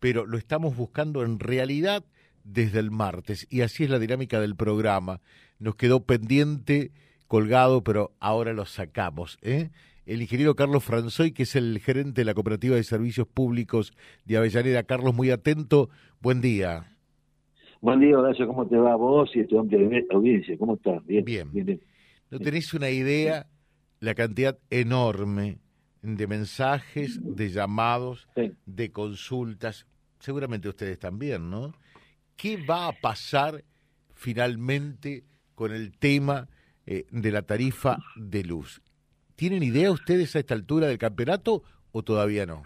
pero lo estamos buscando en realidad desde el martes y así es la dinámica del programa. Nos quedó pendiente, colgado, pero ahora lo sacamos. ¿eh? El ingeniero Carlos Franzoy, que es el gerente de la Cooperativa de Servicios Públicos de Avellaneda. Carlos, muy atento. Buen día. Buen día, Horacio. ¿Cómo te va vos y hombre de audiencia? ¿Cómo estás? Bien. Bien. bien, ¿No tenéis una idea la cantidad enorme de mensajes, de llamados, de consultas? Seguramente ustedes también, ¿no? ¿Qué va a pasar finalmente con el tema eh, de la tarifa de luz? ¿Tienen idea ustedes a esta altura del campeonato o todavía no?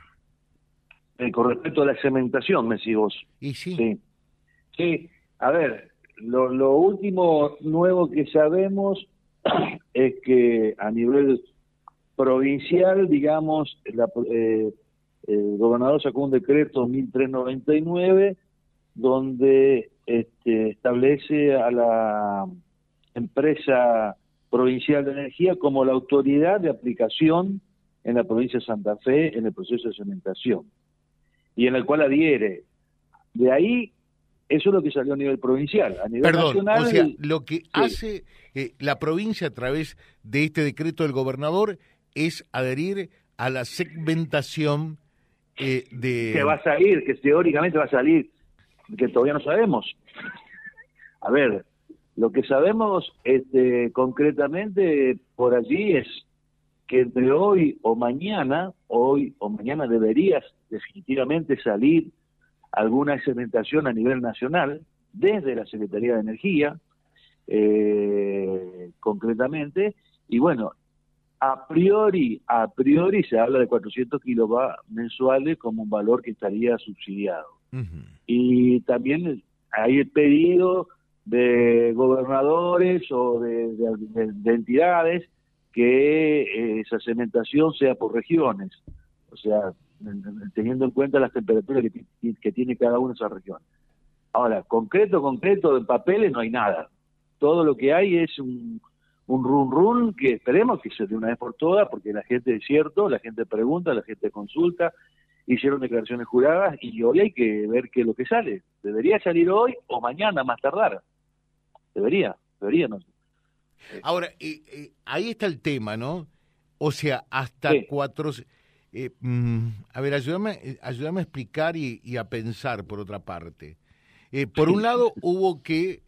Eh, con respecto a la cementación, me decís vos. Y sí. Sí, sí. a ver, lo, último nuevo que sabemos es que a nivel provincial, digamos, eh, el gobernador sacó un decreto 1399 donde este, establece a la empresa provincial de energía como la autoridad de aplicación en la provincia de Santa Fe en el proceso de cementación y en el cual adhiere. De ahí, eso es lo que salió a nivel provincial. A nivel Perdón, o sea, lo que hace eh, la provincia a través de este decreto del gobernador es adherir a la segmentación eh, de... Que va a salir, que teóricamente va a salir, que todavía no sabemos. A ver, lo que sabemos este, concretamente por allí es que entre hoy o mañana, hoy o mañana deberías definitivamente salir alguna cementación a nivel nacional desde la Secretaría de Energía, eh, concretamente, y bueno, a priori, a priori se habla de 400 kilovatios mensuales como un valor que estaría subsidiado. Y también hay el pedido de gobernadores o de, entidades que eh, esa cementación sea por regiones, o sea, teniendo en cuenta las temperaturas que, tiene cada una de esas regiones. Ahora, concreto, concreto, en papeles no hay nada. Todo lo que hay es un, un run run que esperemos que se dé una vez por todas, porque la gente es cierto, la gente pregunta, la gente consulta, hicieron declaraciones juradas y hoy hay que ver qué es lo que sale. Debería salir hoy o mañana más tardar. Debería, debería, no. Ahora, eh, ahí está el tema, ¿no? O sea, hasta cuatro... Eh, mm, a ver, ayúdame, eh, ayúdame a explicar y, a pensar, por otra parte. por un lado, hubo que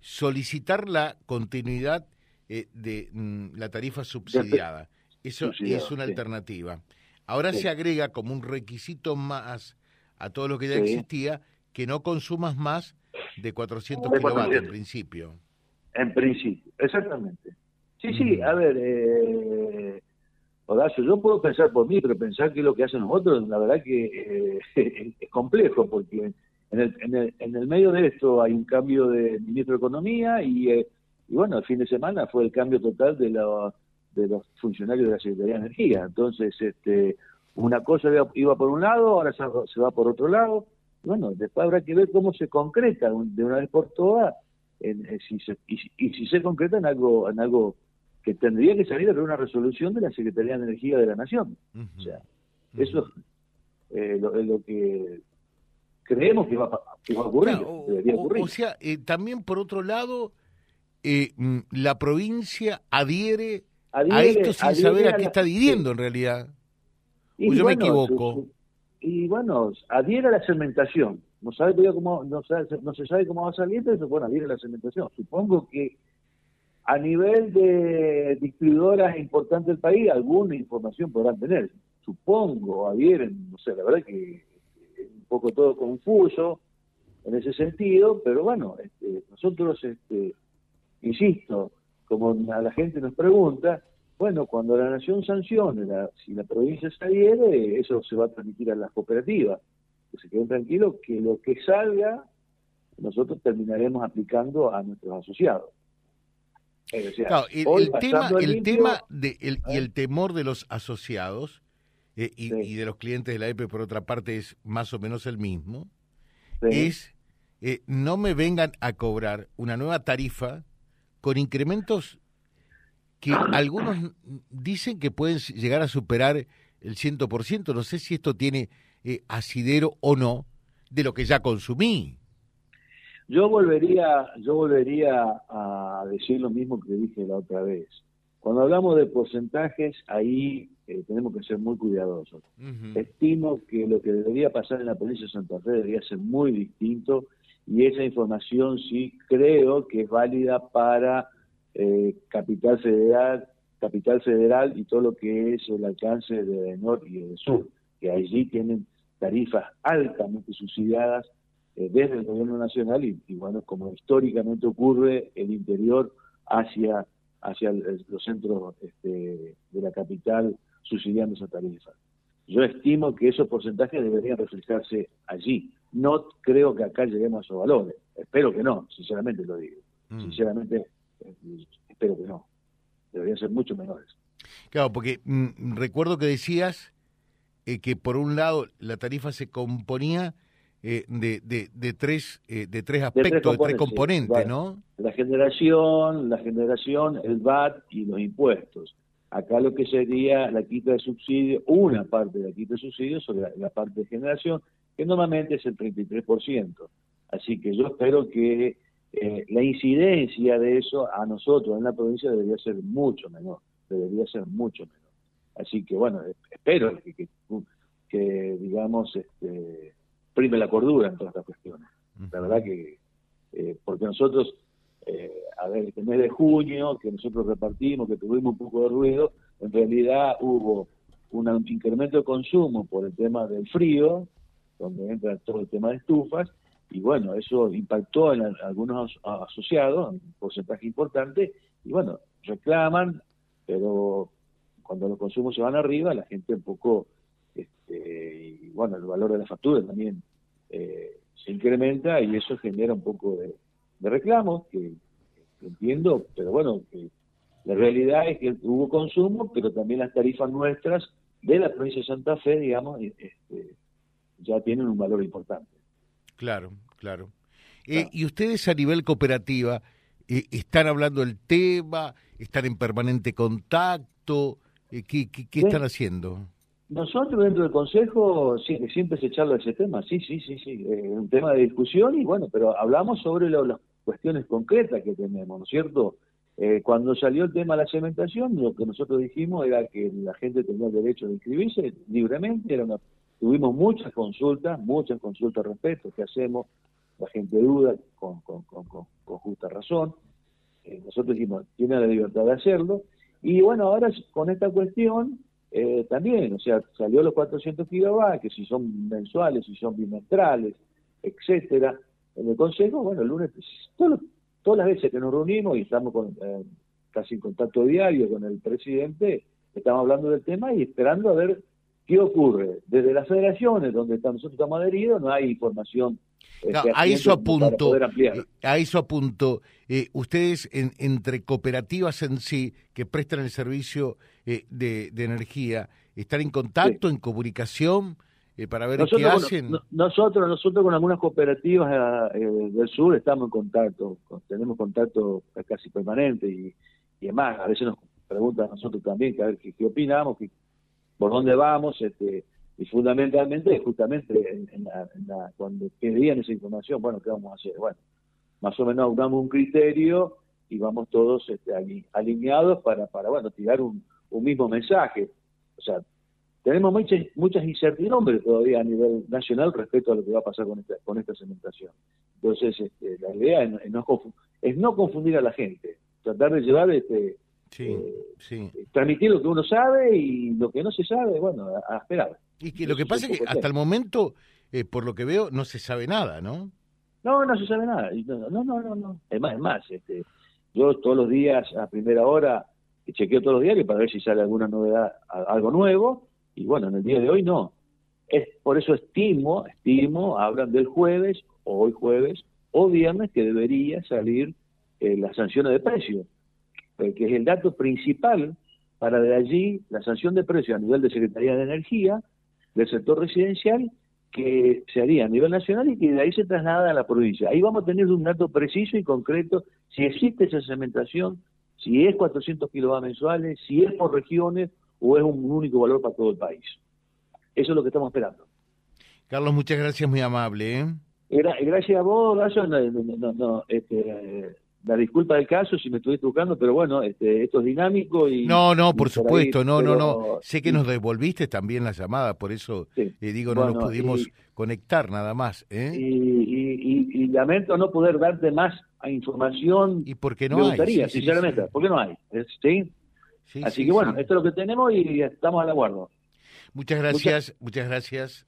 solicitar la continuidad de mm, la tarifa subsidiada. Eso es una alternativa. Ahora se agrega como un requisito más a todo lo que ya existía que no consumas más de 400 kilovatios en principio. En principio, exactamente. Sí, sí, a ver, eh, Horacio, yo puedo pensar por mí, pero pensar que lo que hacen nosotros, la verdad que eh, es complejo, porque en el, en, el, en el medio de esto hay un cambio de ministro de Economía y, eh, y bueno, el fin de semana fue el cambio total de, la, de los funcionarios de la Secretaría de Energía. Entonces, este, una cosa iba por un lado, ahora se va por otro lado bueno, después habrá que ver cómo se concreta de una vez por todas en, eh, si y, si se concreta en algo en algo que tendría que salir de una resolución de la Secretaría de Energía de la Nación. O sea, eso eh, es lo, que creemos que va, a ocurrir. o, sea, eh, también por otro lado, mm, la provincia adhiere, a esto sin saber a, qué está adhiriendo en realidad. ¿O yo me equivoco? y bueno, adhiere a la cementación. No sabe cómo, no, no se sabe cómo va a salir, pero bueno, adhiere a la cementación. Supongo que a nivel de distribuidoras importantes del país, alguna información podrán tener. Supongo, adhieren, no sé, la verdad que es un poco todo confuso en ese sentido, pero bueno, este, nosotros, este, insisto, como a la gente nos pregunta, bueno, cuando la nación sancione, si la provincia se adhiere, eso se va a transmitir a las cooperativas. Que se queden tranquilos que lo que salga, nosotros terminaremos aplicando a nuestros asociados. el, tema, el tema de, el, y ¿eh? el temor de los asociados eh, y, de los clientes de la EPE, por otra parte, es más o menos el mismo, es eh, no me vengan a cobrar una nueva tarifa con incrementos que algunos dicen que pueden llegar a superar el 100%, no sé si esto tiene eh, asidero o no, de lo que ya consumí. Yo volvería, yo volvería a decir lo mismo que dije la otra vez. Cuando hablamos de porcentajes, ahí eh, tenemos que ser muy cuidadosos. Estimo que lo que debería pasar en la provincia de Santa Fe debería ser muy distinto y esa información sí creo que es válida para eh, Capital Federal, Capital Federal y todo lo que es el alcance de norte y del sur, que allí tienen tarifas altamente subsidiadas eh, desde el gobierno nacional y, bueno, como históricamente ocurre, el interior hacia, hacia los centros este, de la capital subsidiando esa tarifa. Yo estimo que esos porcentajes deberían reflejarse allí. No creo que acá lleguemos a esos valores. Espero que no, sinceramente lo digo. Mm. Sinceramente, eh, espero que no. Deberían ser mucho menores. Claro, porque mm, recuerdo que decías eh, que por un lado la tarifa se componía eh, de, de, tres de tres aspectos, de tres, componentes, ¿no? La generación, la generación, el VAT y los impuestos. Acá lo que sería la quita de subsidio, una parte de la quita de subsidio sobre la, parte de generación, que normalmente es el 33%. Así que yo espero que eh, la incidencia de eso a nosotros en la provincia debería ser mucho menor, debería ser mucho menor. Así que bueno, espero que, que, digamos, este, prime la cordura en todas estas cuestiones. La verdad que, eh, porque nosotros eh, a ver, este mes de junio, que nosotros repartimos, que tuvimos un poco de ruido, en realidad hubo un incremento de consumo por el tema del frío, donde entra todo el tema de estufas, y bueno, eso impactó en algunos asociados, un porcentaje importante, y bueno, reclaman, pero cuando los consumos se van arriba, la gente un poco, este, y bueno, el valor de la factura también eh, se incrementa y eso genera un poco de, de reclamos, que, entiendo, pero bueno, que la realidad es que hubo consumo, pero también las tarifas nuestras de la provincia de Santa Fe, digamos, este, ya tienen un valor importante. Claro, claro. Eh, ¿Y ustedes a nivel cooperativa eh, están hablando del tema? ¿Están en permanente contacto? Eh, ¿Qué, qué, están haciendo? Nosotros dentro del Consejo sí, siempre se charla ese tema, sí, sí, sí, sí, es un tema de discusión y bueno, pero hablamos sobre lo, los cuestiones concretas que tenemos, ¿no es cierto? Eh, cuando salió el tema de la cementación, lo que nosotros dijimos era que la gente tenía el derecho de inscribirse libremente, era tuvimos muchas consultas, muchas consultas al respecto, ¿qué hacemos? La gente duda con, con, con, con justa razón. Eh, nosotros dijimos, tiene la libertad de hacerlo. Y bueno, ahora con esta cuestión eh, también, o sea, salió los 400 kilovatios, que si son mensuales, si son bimestrales, etcétera en el Consejo, bueno, el lunes, todas las veces que nos reunimos y estamos con, eh, casi en contacto diario con el presidente, estamos hablando del tema y esperando a ver qué ocurre. Desde las federaciones, donde nosotros estamos adheridos, no hay información. Eh, a eso apunto, eh, a eso apunto, ustedes entre cooperativas en sí que prestan el servicio de, energía, ¿están en contacto, en comunicación? Eh, para ver qué hacen. nosotros, nosotros con algunas cooperativas eh, del sur estamos en contacto, tenemos contacto casi permanente y, y además a veces nos preguntan a nosotros también que a ver qué, opinamos, por dónde vamos, este, y fundamentalmente, justamente en, la, cuando pedían esa información, bueno, ¿qué vamos a hacer? Bueno, más o menos damos un criterio y vamos todos este, alineados para, para, bueno, tirar un, mismo mensaje. O sea, tenemos muchas, muchas incertidumbres todavía a nivel nacional respecto a lo que va a pasar con esta, con esta cementación. Entonces, este, la idea es, no, es no confundir a la gente, tratar de llevar, este, eh, transmitir lo que uno sabe y lo que no se sabe, bueno, a, esperar. Y que lo que pasa es que hasta el momento, eh, por lo que veo, no se sabe nada, ¿no? No, no se sabe nada. No, no, no, no. Es más, es más, este, yo todos los días, a primera hora, chequeo todos los diarios para ver si sale alguna novedad, algo nuevo, y bueno, en el día de hoy no. Es, por eso estimo, estimo, hablan del jueves, hoy jueves, o viernes, que debería salir eh, la sanción de precio, eh, que es el dato principal para de allí la sanción de precio a nivel de Secretaría de Energía, del sector residencial, que se haría a nivel nacional y que de ahí se traslada a la provincia. Ahí vamos a tener un dato preciso y concreto si existe esa cementación, si es 400 kilovatios mensuales, si es por regiones o es un único valor para todo el país. Eso es lo que estamos esperando. Carlos, muchas gracias, muy amable. ¿eh? gracias a vos, Gallo. No, no, este, la disculpa del caso si me estuviste buscando, pero bueno, este, esto es dinámico y... No, no, por supuesto, no, no, no. Sé que nos devolviste también la llamada, por eso le eh, digo, no nos pudimos conectar nada más. ¿eh? Y, lamento no poder darte más información. Y porque no me gustaría, sinceramente, porque no hay. ¿sí? Así que bueno, esto es lo que tenemos y estamos al aguardo. Muchas gracias, muchas gracias